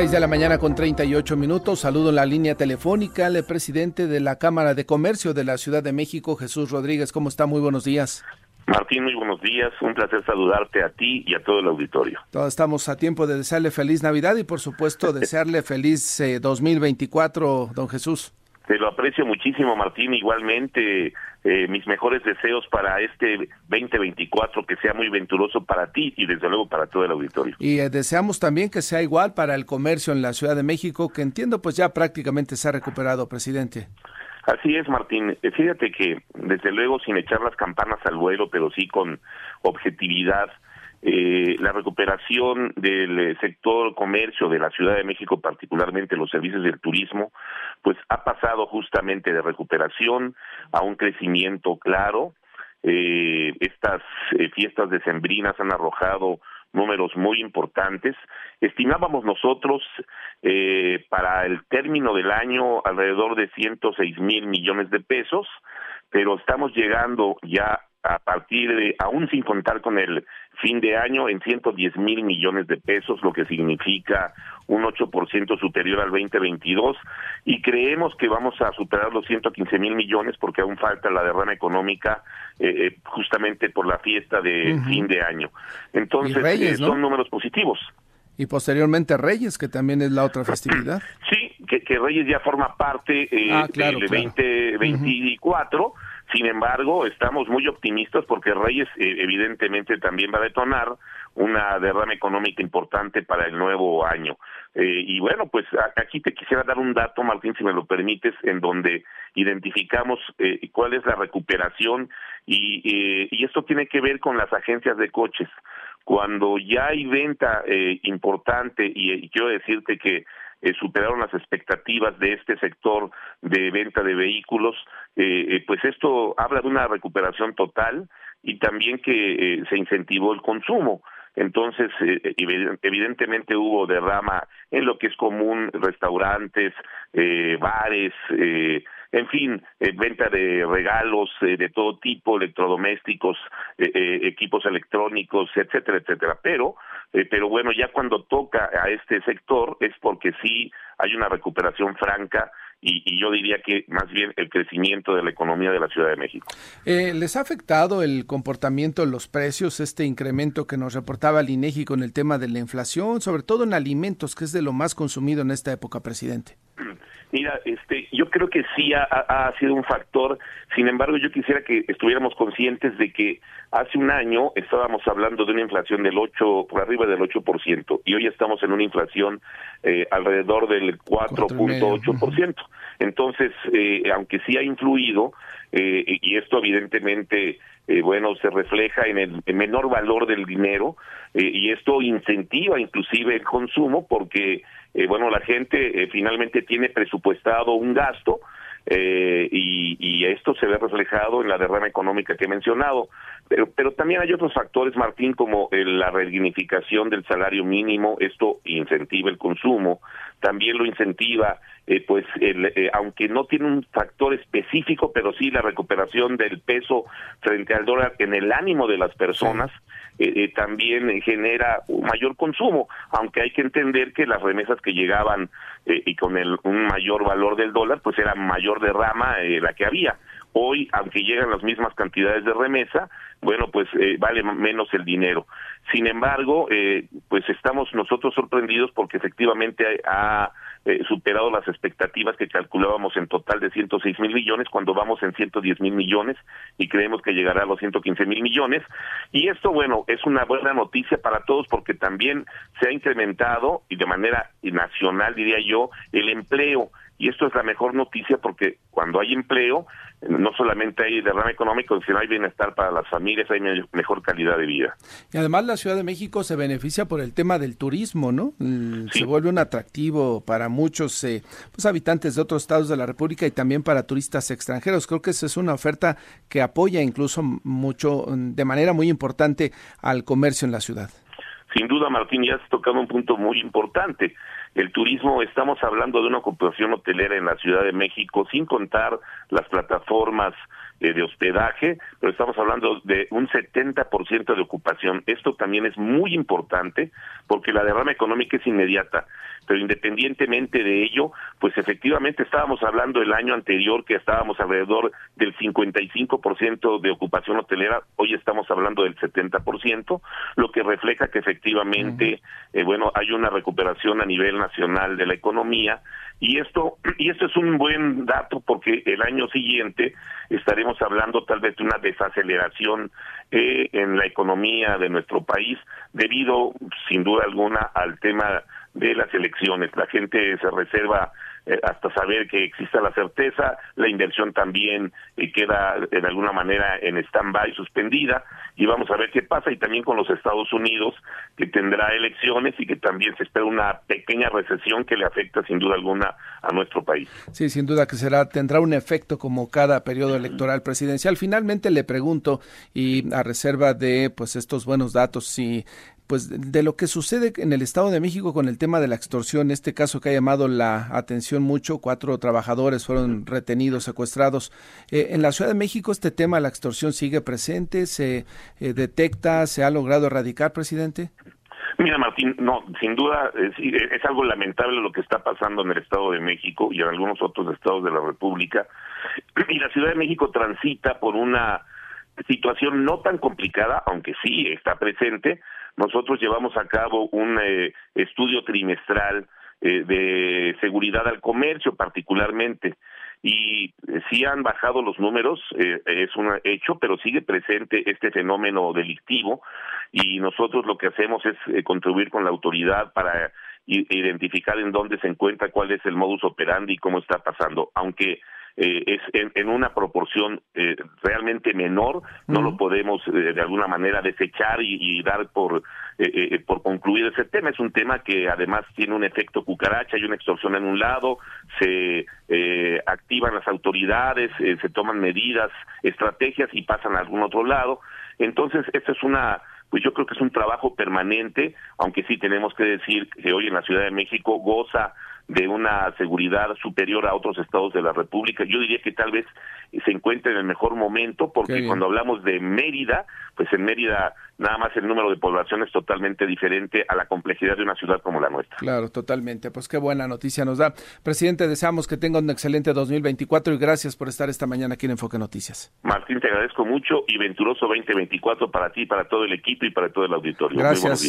6 de la mañana con 38 minutos. Saludo en la línea telefónica al presidente de la Cámara de Comercio de la Ciudad de México, Jesús Rodríguez. ¿Cómo está? Muy buenos días. Martín, muy buenos días. Un placer saludarte a ti y a todo el auditorio. Todos estamos a tiempo de desearle feliz Navidad y, por supuesto, desearle feliz 2024, eh, don Jesús. Te lo aprecio muchísimo, Martín. Igualmente, eh, mis mejores deseos para este 2024, que sea muy venturoso para ti y desde luego para todo el auditorio. Y eh, deseamos también que sea igual para el comercio en la Ciudad de México, que entiendo pues ya prácticamente se ha recuperado, presidente. Así es, Martín. Eh, fíjate que, desde luego, sin echar las campanas al vuelo, pero sí con objetividad, eh, la recuperación del eh, sector comercio de la Ciudad de México, particularmente los servicios del turismo, pues ha pasado justamente de recuperación a un crecimiento claro. Eh, estas eh, fiestas decembrinas han arrojado números muy importantes. Estimábamos nosotros eh, para el término del año alrededor de 106 mil millones de pesos, pero estamos llegando ya a partir de, aún sin contar con el fin de año, en 110 mil millones de pesos, lo que significa un 8% superior al 2022, y creemos que vamos a superar los 115 mil millones porque aún falta la derrama económica eh, eh justamente por la fiesta de fin de año. Entonces, eh, son números positivos. Y posteriormente Reyes, que también es la otra festividad. Sí, que, que Reyes ya forma parte eh, ah, del 2024. Sin embargo, estamos muy optimistas porque Reyes eh, evidentemente también va a detonar una derrama económica importante para el nuevo año. Eh, y bueno, pues aquí te quisiera dar un dato, Martín, si me lo permites, en donde identificamos eh, cuál es la recuperación y, y esto tiene que ver con las agencias de coches. Cuando ya hay venta importante, y, y quiero decirte que eh, superaron las expectativas de este sector de venta de vehículos, eh, eh, pues esto habla de una recuperación total y también que se incentivó el consumo. Entonces, evidentemente hubo derrama en lo que es común, restaurantes, bares, en fin, venta de regalos de todo tipo, electrodomésticos, equipos electrónicos, etcétera, etcétera. Pero eh, pero bueno, ya cuando toca a este sector es porque sí hay una recuperación franca y, yo diría que más bien el crecimiento de la economía de la Ciudad de México. Eh, ¿Les ha afectado el comportamiento de los precios, este incremento que nos reportaba el INEGI con el tema de la inflación, sobre todo en alimentos, que es de lo más consumido en esta época, presidente? Mira, este, yo creo que sí ha, sido un factor. Sin embargo, yo quisiera que estuviéramos conscientes de que hace un año estábamos hablando de una inflación del 8, por arriba del 8%, y hoy estamos en una inflación eh, alrededor del 4.8%. Entonces, eh, aunque sí ha influido, eh, y esto evidentemente, eh, bueno, se refleja en el menor valor del dinero, eh, y esto incentiva inclusive el consumo porque eh, bueno, la gente eh, finalmente tiene presupuestado un gasto eh, y, y, esto se ve reflejado en la derrama económica que he mencionado. Pero, pero también hay otros factores, Martín, como la redignificación del salario mínimo, esto incentiva el consumo, también lo incentiva, eh, pues, el, eh, aunque no tiene un factor específico, pero sí la recuperación del peso frente al dólar en el ánimo de las personas. Eh, también genera un mayor consumo, aunque hay que entender que las remesas que llegaban y con el, un mayor valor del dólar, pues era mayor derrama la que había. Hoy, aunque llegan las mismas cantidades de remesa, bueno, pues eh, vale menos el dinero. Sin embargo, eh, pues estamos nosotros sorprendidos porque efectivamente ha eh, superado las expectativas que calculábamos en total de 106 mil millones cuando vamos en 110 mil millones y creemos que llegará a los 115 mil millones. Y esto, bueno, es una buena noticia para todos porque también se ha incrementado y de manera nacional, diría yo, el empleo y esto es la mejor noticia porque cuando hay empleo, no solamente hay derrame económico, sino hay bienestar para las familias, hay mejor calidad de vida. Y además la Ciudad de México se beneficia por el tema del turismo, ¿no? Se vuelve un atractivo para muchos eh, pues, habitantes de otros estados de la República y también para turistas extranjeros. Creo que esa es una oferta que apoya incluso mucho, de manera muy importante al comercio en la ciudad. Sin duda, Martín, ya has tocado un punto muy importante. El turismo, estamos hablando de una ocupación hotelera en la Ciudad de México, sin contar las plataformas eh, de hospedaje, pero estamos hablando de un 70% de ocupación. Esto también es muy importante porque la derrama económica es inmediata, pero independientemente de ello, pues efectivamente estábamos hablando el año anterior que estábamos alrededor del 55% de ocupación hotelera, hoy estamos hablando del 70%, lo que refleja que efectivamente, eh, bueno, hay una recuperación a nivel nacional de la economía y esto y esto es un buen dato porque el año siguiente estaremos hablando tal vez de una desaceleración eh, en la economía de nuestro país debido sin duda alguna al tema de las elecciones. La gente se reserva eh, hasta saber que exista la certeza, la inversión también eh, queda de alguna manera en stand-by, suspendida, y vamos a ver qué pasa, y también con los Estados Unidos, que tendrá elecciones y que también se espera una pequeña recesión que le afecta sin duda alguna a nuestro país. Sí, sin duda que será, tendrá un efecto como cada periodo electoral presidencial. Finalmente le pregunto, y a reserva de pues estos buenos datos, si pues de lo que sucede en el Estado de México con el tema de la extorsión, este caso que ha llamado la atención mucho, cuatro trabajadores fueron retenidos, secuestrados. Eh, en la Ciudad de México este tema, la extorsión, sigue presente, se eh, detecta, se ha logrado erradicar, presidente. Mira, Martín, no, sin duda es, es, algo lamentable lo que está pasando en el Estado de México y en algunos otros estados de la República. Y la Ciudad de México transita por una situación no tan complicada, aunque sí está presente, nosotros llevamos a cabo un eh, estudio trimestral eh, de seguridad al comercio particularmente. Y eh, sí han bajado los números, es un hecho, pero sigue presente este fenómeno delictivo. Y nosotros lo que hacemos es contribuir con la autoridad para identificar en dónde se encuentra, cuál es el modus operandi y cómo está pasando, aunque eh, es en, una proporción eh, realmente menor, no lo podemos eh, de alguna manera desechar y, dar por, por concluir ese tema. Es un tema que además tiene un efecto cucaracha, hay una extorsión en un lado, se activan las autoridades, se toman medidas, estrategias y pasan a algún otro lado. Entonces, esto es una pues yo creo que es un trabajo permanente, aunque sí tenemos que decir que hoy en la Ciudad de México goza de una seguridad superior a otros estados de la República. Yo diría que tal vez se encuentra en el mejor momento, porque cuando hablamos de Mérida, pues en Mérida nada más el número de población es totalmente diferente a la complejidad de una ciudad como la nuestra. Claro, totalmente. Pues qué buena noticia nos da. Presidente, deseamos que tenga un excelente 2024 y gracias por estar esta mañana aquí en Enfoque Noticias. Martín, te agradezco mucho y venturoso 2024 para ti, para todo el equipo y para todo el auditorio. Gracias.